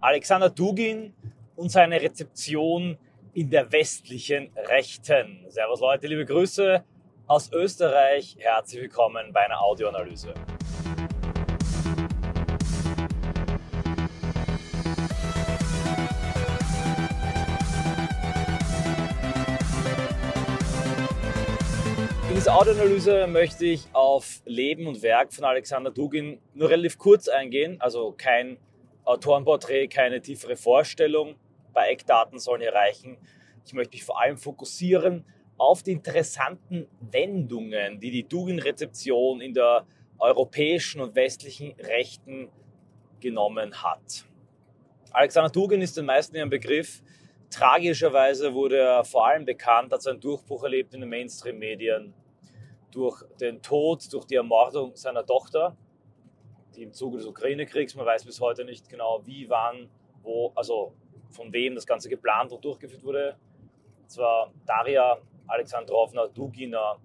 Alexander Dugin und seine Rezeption in der westlichen Rechten. Servus Leute, liebe Grüße aus Österreich. Herzlich willkommen bei einer Audioanalyse. In dieser Audioanalyse möchte ich auf Leben und Werk von Alexander Dugin nur relativ kurz eingehen, also kein Autorenporträt, keine tiefere Vorstellung. Bei Eckdaten sollen hier reichen. Ich möchte mich vor allem fokussieren auf die interessanten Wendungen, die die Dugin-Rezeption in der europäischen und westlichen Rechten genommen hat. Alexander Dugin ist den meisten ein Begriff. Tragischerweise wurde er vor allem bekannt, hat seinen Durchbruch erlebt in den Mainstream-Medien durch den Tod, durch die Ermordung seiner Tochter die im Zuge des Ukraine-Kriegs, man weiß bis heute nicht genau, wie, wann, wo, also von wem das Ganze geplant und durchgeführt wurde. Zwar Daria Alexandrovna Dugina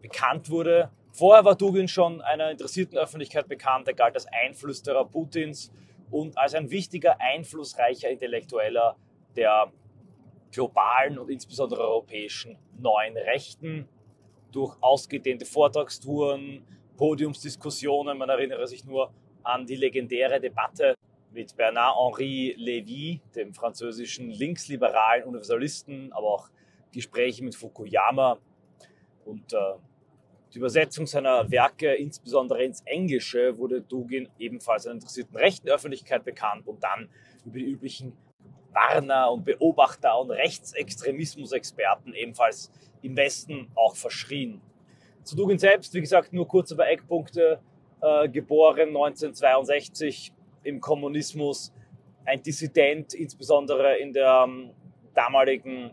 bekannt wurde. Vorher war Dugin schon einer interessierten Öffentlichkeit bekannt. Er galt als Einflüsterer Putins und als ein wichtiger, einflussreicher Intellektueller der globalen und insbesondere europäischen neuen Rechten. Durch ausgedehnte Vortragstouren, Podiumsdiskussionen. Man erinnere sich nur an die legendäre Debatte mit Bernard-Henri Lévy, dem französischen linksliberalen Universalisten, aber auch Gespräche mit Fukuyama und äh, die Übersetzung seiner Werke, insbesondere ins Englische, wurde Dugin ebenfalls einer interessierten rechten Öffentlichkeit bekannt und dann über die üblichen Warner und Beobachter und Rechtsextremismusexperten ebenfalls im Westen auch verschrien. Zu Dugin selbst, wie gesagt, nur kurz über Eckpunkte. Äh, geboren 1962 im Kommunismus, ein Dissident, insbesondere in der ähm, damaligen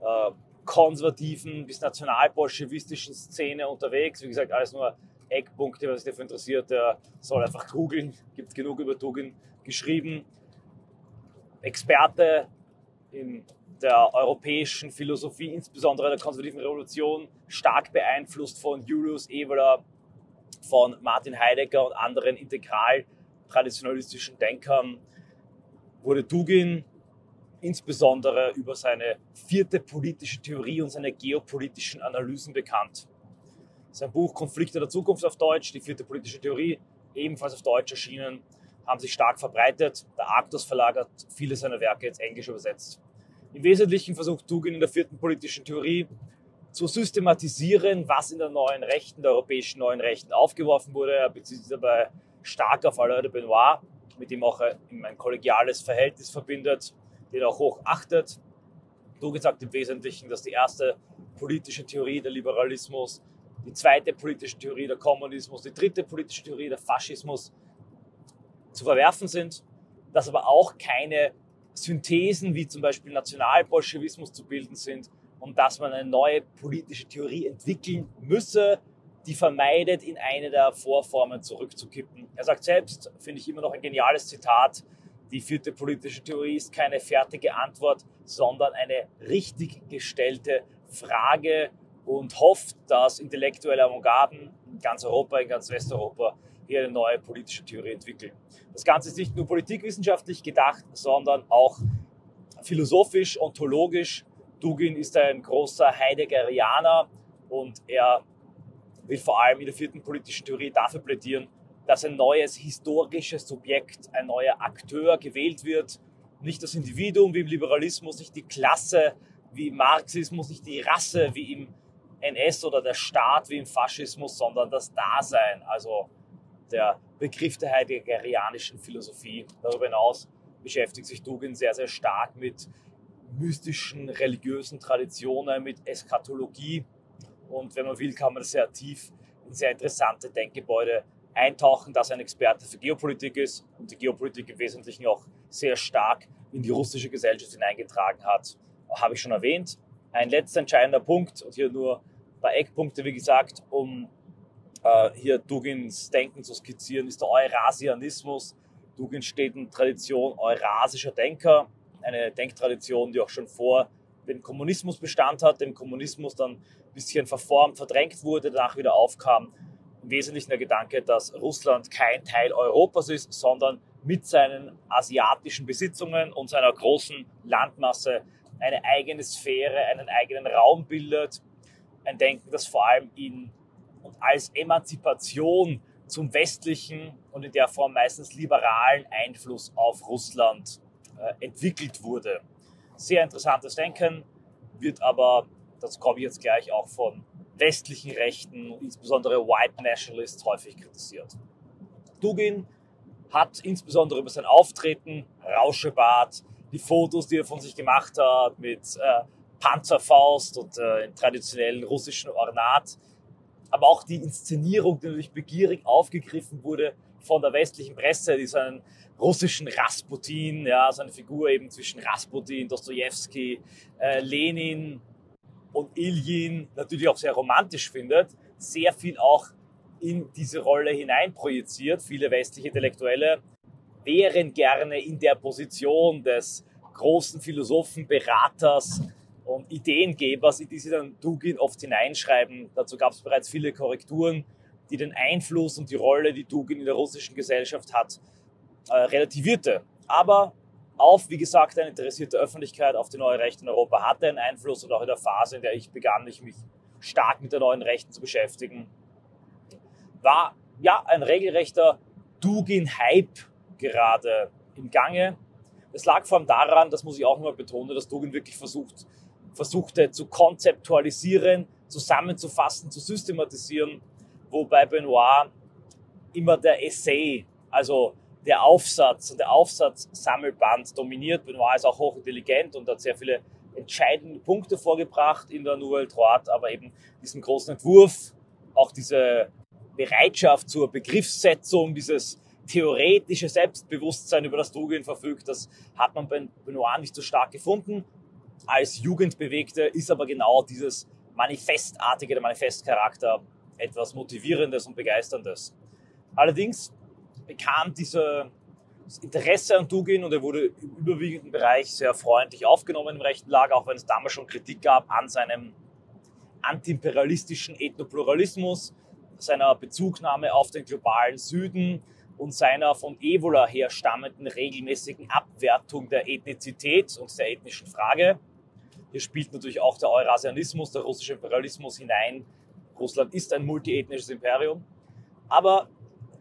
äh, konservativen bis nationalbolschewistischen Szene unterwegs. Wie gesagt, alles nur Eckpunkte, was sich dafür interessiert, der soll einfach googeln. Gibt genug über Dugin geschrieben. Experte im der europäischen Philosophie, insbesondere der konservativen Revolution, stark beeinflusst von Julius Evola, von Martin Heidegger und anderen integral traditionalistischen Denkern, wurde Dugin insbesondere über seine vierte politische Theorie und seine geopolitischen Analysen bekannt. Sein Buch Konflikte der Zukunft auf Deutsch, die vierte politische Theorie, ebenfalls auf Deutsch erschienen, haben sich stark verbreitet. Der Arktos Verlag hat viele seiner Werke ins Englische übersetzt. Im Wesentlichen versucht Dugin in der vierten politischen Theorie zu systematisieren, was in der neuen Rechten, der europäischen neuen Rechten aufgeworfen wurde. Er bezieht sich dabei stark auf Alain de Benoit, mit dem auch ein kollegiales Verhältnis verbindet, den er auch hoch achtet. Dugin sagt im Wesentlichen, dass die erste politische Theorie der Liberalismus, die zweite politische Theorie der Kommunismus, die dritte politische Theorie der Faschismus zu verwerfen sind, dass aber auch keine Synthesen wie zum Beispiel Nationalbolschewismus zu bilden sind und dass man eine neue politische Theorie entwickeln müsse, die vermeidet, in eine der Vorformen zurückzukippen. Er sagt selbst, finde ich immer noch ein geniales Zitat, die vierte politische Theorie ist keine fertige Antwort, sondern eine richtig gestellte Frage und hofft, dass intellektuelle Avantgarden in ganz Europa, in ganz Westeuropa hier eine neue politische Theorie entwickeln. Das Ganze ist nicht nur politikwissenschaftlich gedacht, sondern auch philosophisch, ontologisch. Dugin ist ein großer Heideggerianer und er will vor allem in der vierten politischen Theorie dafür plädieren, dass ein neues historisches Subjekt, ein neuer Akteur gewählt wird. Nicht das Individuum wie im Liberalismus, nicht die Klasse wie im Marxismus, nicht die Rasse wie im NS oder der Staat wie im Faschismus, sondern das Dasein, also der Begriff der heideggerianischen Philosophie. Darüber hinaus beschäftigt sich Dugin sehr, sehr stark mit mystischen, religiösen Traditionen, mit Eschatologie. Und wenn man will, kann man sehr tief in sehr interessante Denkgebäude eintauchen, dass er ein Experte für Geopolitik ist und die Geopolitik im Wesentlichen auch sehr stark in die russische Gesellschaft hineingetragen hat. Habe ich schon erwähnt. Ein letzter entscheidender Punkt und hier nur ein paar Eckpunkte, wie gesagt, um äh, hier Dugins Denken zu skizzieren, ist der Eurasianismus. Dugin steht in Tradition eurasischer Denker, eine Denktradition, die auch schon vor dem Kommunismus Bestand hat, dem Kommunismus dann ein bisschen verformt, verdrängt wurde, danach wieder aufkam. Im Wesentlichen der Gedanke, dass Russland kein Teil Europas ist, sondern mit seinen asiatischen Besitzungen und seiner großen Landmasse eine eigene Sphäre, einen eigenen Raum bildet. Ein Denken, das vor allem in und als Emanzipation zum westlichen und in der Form meistens liberalen Einfluss auf Russland äh, entwickelt wurde. Sehr interessantes Denken, wird aber, das komme ich jetzt gleich, auch von westlichen Rechten, insbesondere White Nationalists, häufig kritisiert. Dugin hat insbesondere über sein Auftreten, Rauschebart, die Fotos, die er von sich gemacht hat mit äh, Panzerfaust und äh, traditionellen russischen Ornat, aber auch die Inszenierung, die natürlich begierig aufgegriffen wurde von der westlichen Presse, die seinen russischen Rasputin, ja, seine Figur eben zwischen Rasputin, Dostoevsky, äh, Lenin und Iljin natürlich auch sehr romantisch findet, sehr viel auch in diese Rolle hineinprojiziert. Viele westliche Intellektuelle wären gerne in der Position des großen Philosophen, Beraters und Ideengebers, in die sie dann Dugin oft hineinschreiben. Dazu gab es bereits viele Korrekturen, die den Einfluss und die Rolle, die Dugin in der russischen Gesellschaft hat, äh, relativierte. Aber auf, wie gesagt, eine interessierte Öffentlichkeit auf die neue Rechte in Europa hatte einen Einfluss und auch in der Phase, in der ich begann, mich stark mit der neuen Rechten zu beschäftigen, war ja ein regelrechter Dugin-Hype gerade im Gange. Es lag vor allem daran, das muss ich auch nochmal betonen, dass Dugin wirklich versucht, versuchte zu konzeptualisieren, zusammenzufassen, zu systematisieren, wo bei Benoit immer der Essay, also der Aufsatz und der Aufsatzsammelband dominiert. Benoit ist auch hochintelligent und hat sehr viele entscheidende Punkte vorgebracht in der Nouvelle Droite, aber eben diesen großen Entwurf, auch diese Bereitschaft zur Begriffssetzung, dieses theoretische Selbstbewusstsein, über das Dugin verfügt, das hat man bei Benoit nicht so stark gefunden. Als Jugendbewegte ist aber genau dieses Manifestartige, der Manifestcharakter etwas Motivierendes und Begeisterndes. Allerdings bekam dieses Interesse an Dugin und er wurde im überwiegenden Bereich sehr freundlich aufgenommen im rechten Lager, auch wenn es damals schon Kritik gab an seinem antiimperialistischen Ethnopluralismus, seiner Bezugnahme auf den globalen Süden und seiner von Evola her stammenden regelmäßigen Abwertung der Ethnizität und der ethnischen Frage. Hier spielt natürlich auch der Eurasianismus, der russische Imperialismus hinein. Russland ist ein multiethnisches Imperium. Aber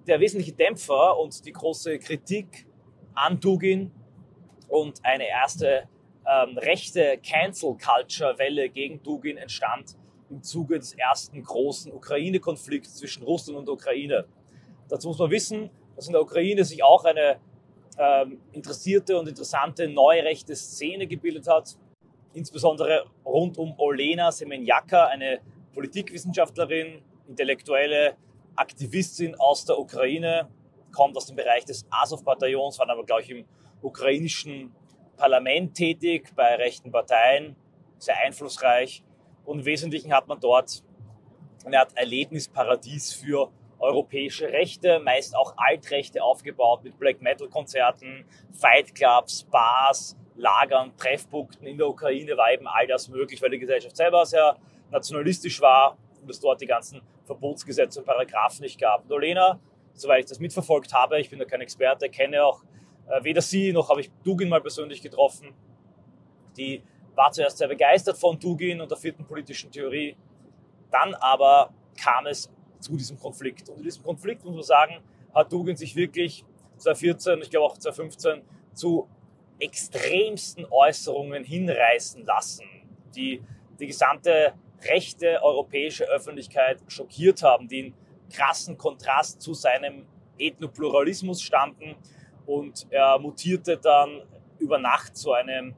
der wesentliche Dämpfer und die große Kritik an Dugin und eine erste ähm, rechte Cancel-Culture-Welle gegen Dugin entstand im Zuge des ersten großen Ukraine-Konflikts zwischen Russland und Ukraine. Dazu muss man wissen, dass in der Ukraine sich auch eine ähm, interessierte und interessante neurechte Szene gebildet hat, insbesondere rund um Olena Semenjaka, eine Politikwissenschaftlerin, Intellektuelle, Aktivistin aus der Ukraine, kommt aus dem Bereich des Azov-Bataillons, war aber, glaube ich, im ukrainischen Parlament tätig, bei rechten Parteien, sehr einflussreich. Und im Wesentlichen hat man dort eine Art Erlebnisparadies für europäische Rechte, meist auch Altrechte aufgebaut mit Black Metal Konzerten, Fight Clubs, Bars, Lagern, Treffpunkten. In der Ukraine war eben all das möglich, weil die Gesellschaft selber sehr nationalistisch war und es dort die ganzen Verbotsgesetze und Paragraphen nicht gab. Und Olena, soweit ich das mitverfolgt habe, ich bin da kein Experte, kenne auch äh, weder sie noch habe ich Dugin mal persönlich getroffen. Die war zuerst sehr begeistert von Dugin und der vierten politischen Theorie. Dann aber kam es zu diesem Konflikt. Und in diesem Konflikt, muss man sagen, hat Dugin sich wirklich 2014, ich glaube auch 2015, zu extremsten Äußerungen hinreißen lassen, die die gesamte rechte europäische Öffentlichkeit schockiert haben, die in krassen Kontrast zu seinem Ethnopluralismus standen. Und er mutierte dann über Nacht zu einem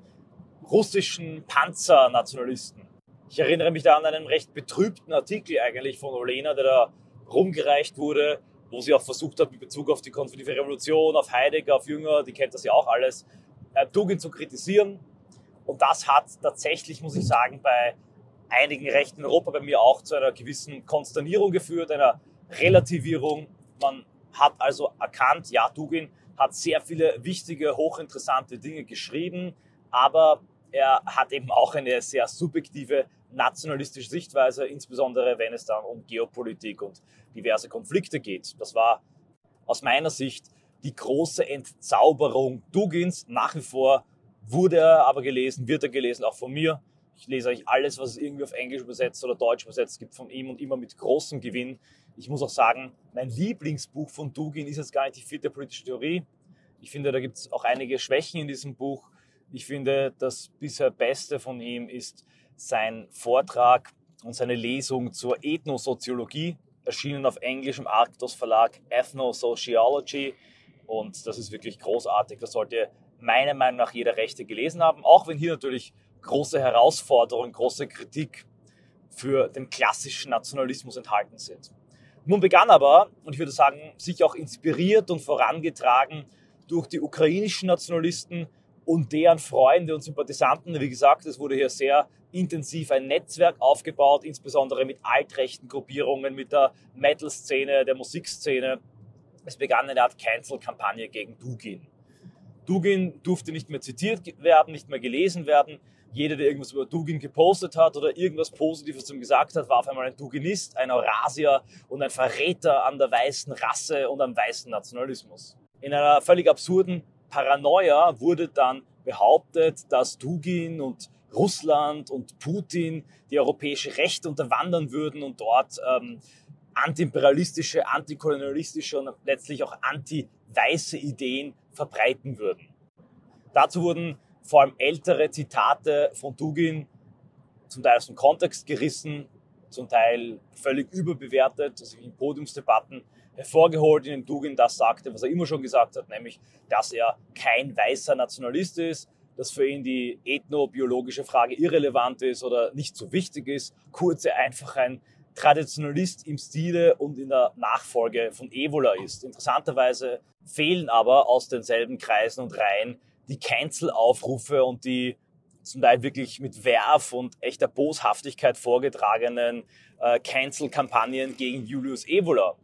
russischen Panzernationalisten. Ich erinnere mich da an einen recht betrübten Artikel eigentlich von Olena, der da rumgereicht wurde, wo sie auch versucht hat, mit Bezug auf die konföderative Revolution, auf Heidegger, auf Jünger, die kennt das ja auch alles, äh, Tugend zu kritisieren. Und das hat tatsächlich, muss ich sagen, bei einigen Rechten in Europa, bei mir auch, zu einer gewissen Konsternierung geführt, einer Relativierung. Man hat also erkannt, ja, Dugin hat sehr viele wichtige, hochinteressante Dinge geschrieben, aber er hat eben auch eine sehr subjektive nationalistische Sichtweise, insbesondere wenn es dann um Geopolitik und diverse Konflikte geht. Das war aus meiner Sicht die große Entzauberung Dugins. Nach wie vor wurde er aber gelesen, wird er gelesen, auch von mir. Ich lese eigentlich alles, was es irgendwie auf Englisch übersetzt oder Deutsch übersetzt gibt von ihm und immer mit großem Gewinn. Ich muss auch sagen, mein Lieblingsbuch von Dugin ist jetzt gar nicht die vierte politische Theorie. Ich finde, da gibt es auch einige Schwächen in diesem Buch. Ich finde, das bisher Beste von ihm ist sein Vortrag und seine Lesung zur Ethnosoziologie, erschienen auf Englisch im Arctos Verlag Ethnosociology. Und das ist wirklich großartig. Das sollte meiner Meinung nach jeder Rechte gelesen haben, auch wenn hier natürlich große Herausforderungen, große Kritik für den klassischen Nationalismus enthalten sind. Nun begann aber, und ich würde sagen, sich auch inspiriert und vorangetragen durch die ukrainischen Nationalisten und deren Freunde und Sympathisanten. Wie gesagt, es wurde hier sehr intensiv ein Netzwerk aufgebaut, insbesondere mit altrechten Gruppierungen, mit der Metal-Szene, der Musikszene. Es begann eine Art Cancel-Kampagne gegen Dugin. Dugin durfte nicht mehr zitiert werden, nicht mehr gelesen werden. Jeder, der irgendwas über Dugin gepostet hat oder irgendwas Positives zum gesagt hat, war auf einmal ein Duginist, ein Eurasier und ein Verräter an der weißen Rasse und am weißen Nationalismus. In einer völlig absurden Paranoia wurde dann behauptet, dass Dugin und Russland und Putin die europäische Rechte unterwandern würden und dort ähm, antiimperialistische, antikolonialistische und letztlich auch anti-weiße Ideen verbreiten würden. Dazu wurden vor allem ältere Zitate von Dugin zum Teil aus dem Kontext gerissen, zum Teil völlig überbewertet, also in Podiumsdebatten hervorgeholt, in dem Dugin das sagte, was er immer schon gesagt hat, nämlich, dass er kein weißer Nationalist ist, dass für ihn die ethnobiologische Frage irrelevant ist oder nicht so wichtig ist. Kurz einfach ein Traditionalist im Stile und in der Nachfolge von Evola ist. Interessanterweise fehlen aber aus denselben Kreisen und Reihen die Cancel-Aufrufe und die zum Teil wirklich mit Werf und echter Boshaftigkeit vorgetragenen äh, Cancel-Kampagnen gegen Julius Evola.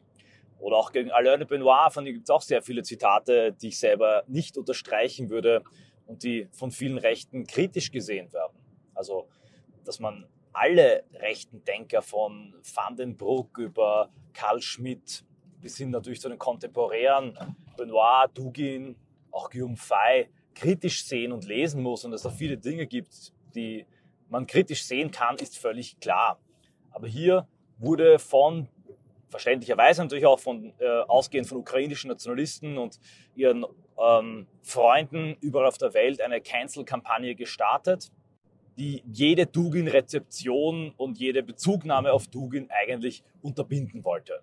Oder auch gegen Alain de Benoit, von dem gibt es auch sehr viele Zitate, die ich selber nicht unterstreichen würde und die von vielen Rechten kritisch gesehen werden. Also, dass man alle rechten Denker von Van den Broek über Karl Schmidt bis hin natürlich zu den Kontemporären, Benoit, Dugin, auch Guillaume Fay, kritisch sehen und lesen muss und dass es da viele Dinge gibt, die man kritisch sehen kann, ist völlig klar. Aber hier wurde von verständlicherweise natürlich auch von äh, ausgehend von ukrainischen Nationalisten und ihren ähm, Freunden überall auf der Welt eine Cancel-Kampagne gestartet, die jede Dugin-Rezeption und jede Bezugnahme auf Dugin eigentlich unterbinden wollte.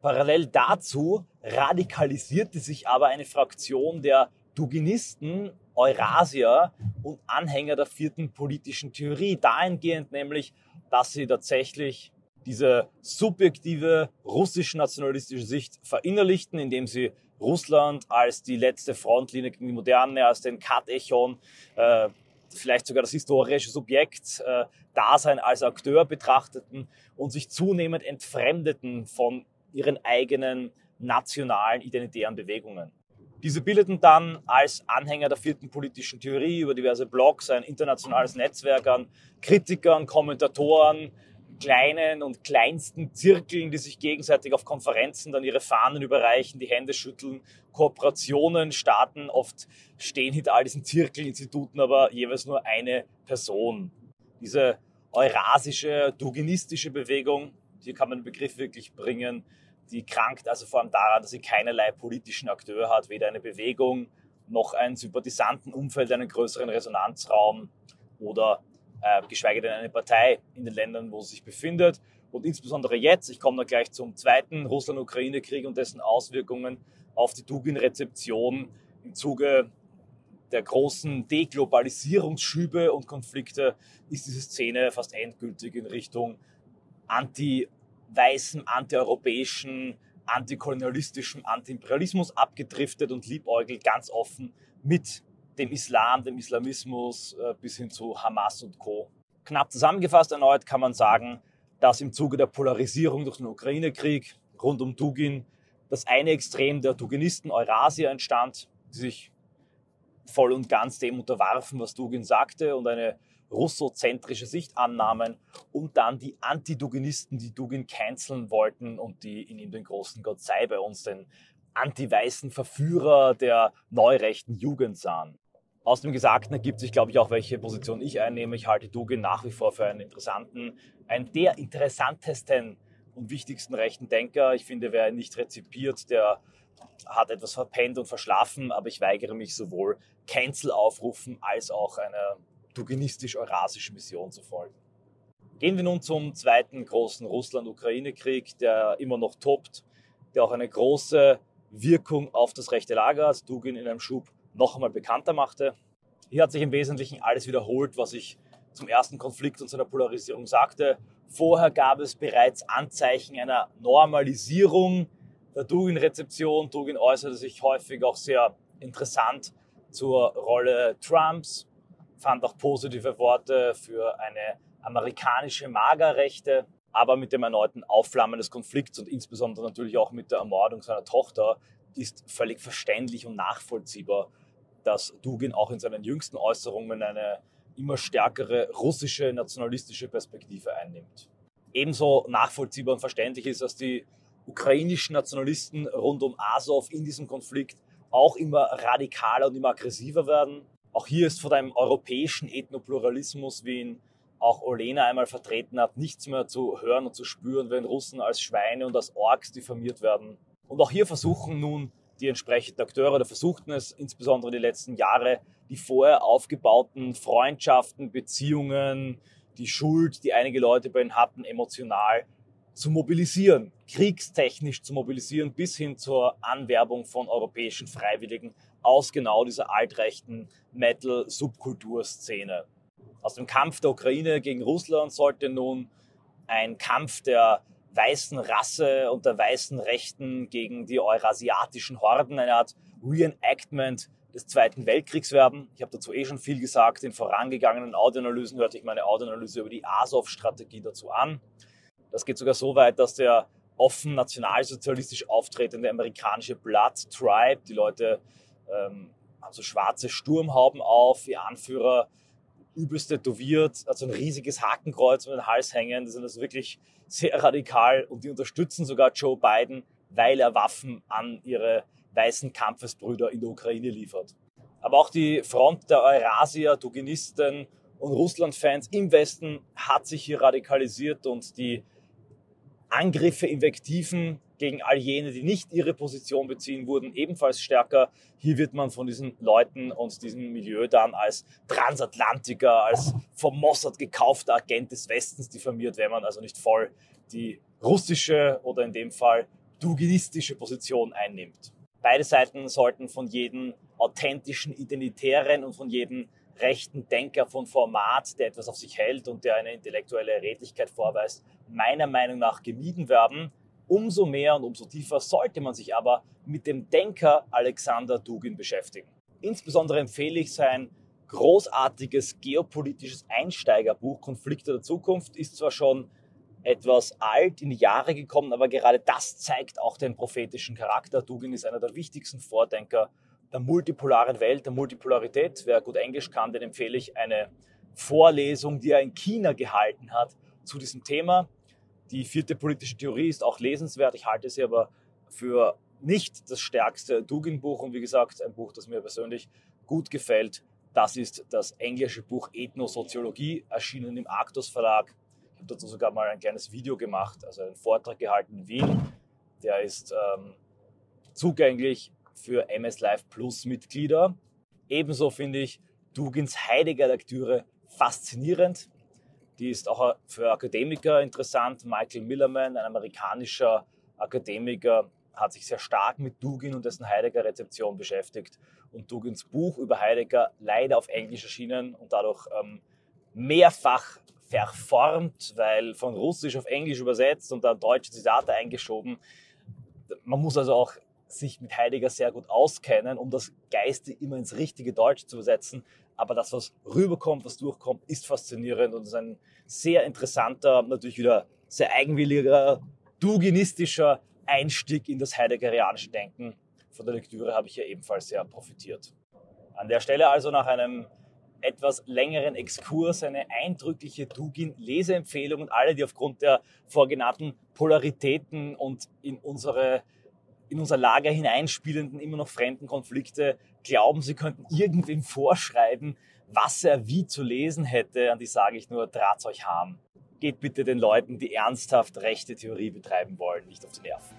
Parallel dazu radikalisierte sich aber eine Fraktion der Duginisten, Eurasier und Anhänger der vierten politischen Theorie, dahingehend nämlich, dass sie tatsächlich diese subjektive russisch-nationalistische Sicht verinnerlichten, indem sie Russland als die letzte Frontlinie gegen die Moderne, als den Katechon, äh, vielleicht sogar das historische Subjekt, äh, Dasein als Akteur betrachteten und sich zunehmend entfremdeten von ihren eigenen nationalen identitären Bewegungen. Diese bildeten dann als Anhänger der vierten politischen Theorie über diverse Blogs ein internationales Netzwerk an Kritikern, Kommentatoren, kleinen und kleinsten Zirkeln, die sich gegenseitig auf Konferenzen dann ihre Fahnen überreichen, die Hände schütteln, Kooperationen starten. Oft stehen hinter all diesen Zirkelinstituten aber jeweils nur eine Person. Diese eurasische, duginistische Bewegung, hier kann man den Begriff wirklich bringen, die krankt also vor allem daran, dass sie keinerlei politischen Akteur hat, weder eine Bewegung noch ein Sympathisantenumfeld, einen größeren Resonanzraum oder geschweige denn eine Partei in den Ländern, wo sie sich befindet. Und insbesondere jetzt, ich komme da gleich zum zweiten Russland-Ukraine-Krieg und dessen Auswirkungen auf die Dugin-Rezeption im Zuge der großen Deglobalisierungsschübe und Konflikte ist diese Szene fast endgültig in Richtung anti-weißen, anti-europäischen, antikolonialistischen Anti-Imperialismus abgedriftet und liebäugelt ganz offen mit dem Islam, dem Islamismus äh, bis hin zu Hamas und Co. Knapp zusammengefasst erneut kann man sagen, dass im Zuge der Polarisierung durch den Ukraine-Krieg rund um Dugin das eine Extrem der Duginisten Eurasia entstand, die sich voll und ganz dem unterwarfen, was Dugin sagte und eine russozentrische Sicht annahmen und dann die Anti-Duginisten, die Dugin canceln wollten und die in ihm den großen Gott sei bei uns den anti-weißen Verführer der neurechten Jugend sahen. Aus dem Gesagten ergibt sich, glaube ich, auch, welche Position ich einnehme. Ich halte Dugin nach wie vor für einen interessanten, einen der interessantesten und wichtigsten rechten Denker. Ich finde, wer ihn nicht rezipiert, der hat etwas verpennt und verschlafen, aber ich weigere mich sowohl Cancel-Aufrufen als auch einer duginistisch-eurasischen Mission zu folgen. Gehen wir nun zum zweiten großen Russland-Ukraine-Krieg, der immer noch tobt, der auch eine große Wirkung auf das rechte Lager, als Dugin in einem Schub noch einmal bekannter machte. Hier hat sich im Wesentlichen alles wiederholt, was ich zum ersten Konflikt und seiner Polarisierung sagte. Vorher gab es bereits Anzeichen einer Normalisierung der Dugin-Rezeption. Dugin äußerte sich häufig auch sehr interessant zur Rolle Trumps, fand auch positive Worte für eine amerikanische Magerrechte, aber mit dem erneuten Aufflammen des Konflikts und insbesondere natürlich auch mit der Ermordung seiner Tochter ist völlig verständlich und nachvollziehbar, dass Dugin auch in seinen jüngsten Äußerungen eine immer stärkere russische nationalistische Perspektive einnimmt. Ebenso nachvollziehbar und verständlich ist, dass die ukrainischen Nationalisten rund um Azov in diesem Konflikt auch immer radikaler und immer aggressiver werden. Auch hier ist von einem europäischen Ethnopluralismus, wie ihn auch Olena einmal vertreten hat, nichts mehr zu hören und zu spüren, wenn Russen als Schweine und als Orks diffamiert werden. Und auch hier versuchen nun die entsprechenden Akteure oder versuchten es insbesondere die letzten Jahre, die vorher aufgebauten Freundschaften, Beziehungen, die Schuld, die einige Leute bei ihnen hatten, emotional zu mobilisieren, kriegstechnisch zu mobilisieren, bis hin zur Anwerbung von europäischen Freiwilligen aus genau dieser altrechten Metal-Subkulturszene. Aus dem Kampf der Ukraine gegen Russland sollte nun ein Kampf der weißen Rasse und der weißen Rechten gegen die eurasiatischen Horden, eine Art Reenactment des Zweiten Weltkriegs werden. Ich habe dazu eh schon viel gesagt. In vorangegangenen Audioanalysen hörte ich meine Audioanalyse über die Azov-Strategie dazu an. Das geht sogar so weit, dass der offen nationalsozialistisch auftretende amerikanische Blood Tribe, die Leute ähm, haben so schwarze Sturmhauben auf, ihr Anführer übelst tätowiert, hat so ein riesiges Hakenkreuz um den Hals hängen. Die sind also wirklich sehr radikal und die unterstützen sogar Joe Biden, weil er Waffen an ihre weißen Kampfesbrüder in der Ukraine liefert. Aber auch die Front der Eurasier, Duginisten und Russland-Fans im Westen hat sich hier radikalisiert und die Angriffe, Invektiven gegen all jene, die nicht ihre Position beziehen, wurden ebenfalls stärker. Hier wird man von diesen Leuten und diesem Milieu dann als Transatlantiker, als vom Mossad gekaufter Agent des Westens diffamiert, wenn man also nicht voll die russische oder in dem Fall duginistische Position einnimmt. Beide Seiten sollten von jedem authentischen Identitären und von jedem rechten Denker von Format, der etwas auf sich hält und der eine intellektuelle Redlichkeit vorweist, meiner Meinung nach gemieden werden. Umso mehr und umso tiefer sollte man sich aber mit dem Denker Alexander Dugin beschäftigen. Insbesondere empfehle ich sein großartiges geopolitisches Einsteigerbuch Konflikte der Zukunft. Ist zwar schon etwas alt in die Jahre gekommen, aber gerade das zeigt auch den prophetischen Charakter. Dugin ist einer der wichtigsten Vordenker der multipolaren Welt, der Multipolarität. Wer gut Englisch kann, den empfehle ich eine Vorlesung, die er in China gehalten hat zu diesem Thema. Die vierte politische Theorie ist auch lesenswert. Ich halte sie aber für nicht das stärkste Dugin-Buch und wie gesagt, ein Buch, das mir persönlich gut gefällt. Das ist das englische Buch Ethnosoziologie, erschienen im Arctus Verlag. Ich habe dazu sogar mal ein kleines Video gemacht, also einen Vortrag gehalten in Wien. Der ist ähm, zugänglich für MS Live Plus Mitglieder. Ebenso finde ich Dugins Heidegger-Lektüre faszinierend. Die ist auch für Akademiker interessant. Michael Millerman, ein amerikanischer Akademiker, hat sich sehr stark mit Dugin und dessen Heidegger-Rezeption beschäftigt. Und Dugins Buch über Heidegger leider auf Englisch erschienen und dadurch ähm, mehrfach verformt, weil von Russisch auf Englisch übersetzt und dann deutsche Zitate eingeschoben. Man muss also auch sich mit Heidegger sehr gut auskennen, um das Geiste immer ins richtige Deutsch zu übersetzen. Aber das, was rüberkommt, was durchkommt, ist faszinierend und ist ein sehr interessanter, natürlich wieder sehr eigenwilliger, duginistischer Einstieg in das heideggerianische Denken. Von der Lektüre habe ich hier ebenfalls sehr profitiert. An der Stelle also nach einem etwas längeren Exkurs eine eindrückliche Dugin-Leseempfehlung und alle, die aufgrund der vorgenannten Polaritäten und in unsere in unser Lager hineinspielenden, immer noch fremden Konflikte glauben, sie könnten irgendwem vorschreiben, was er wie zu lesen hätte, an die sage ich nur, draht's euch harm. Geht bitte den Leuten, die ernsthaft rechte Theorie betreiben wollen, nicht auf die Nerven.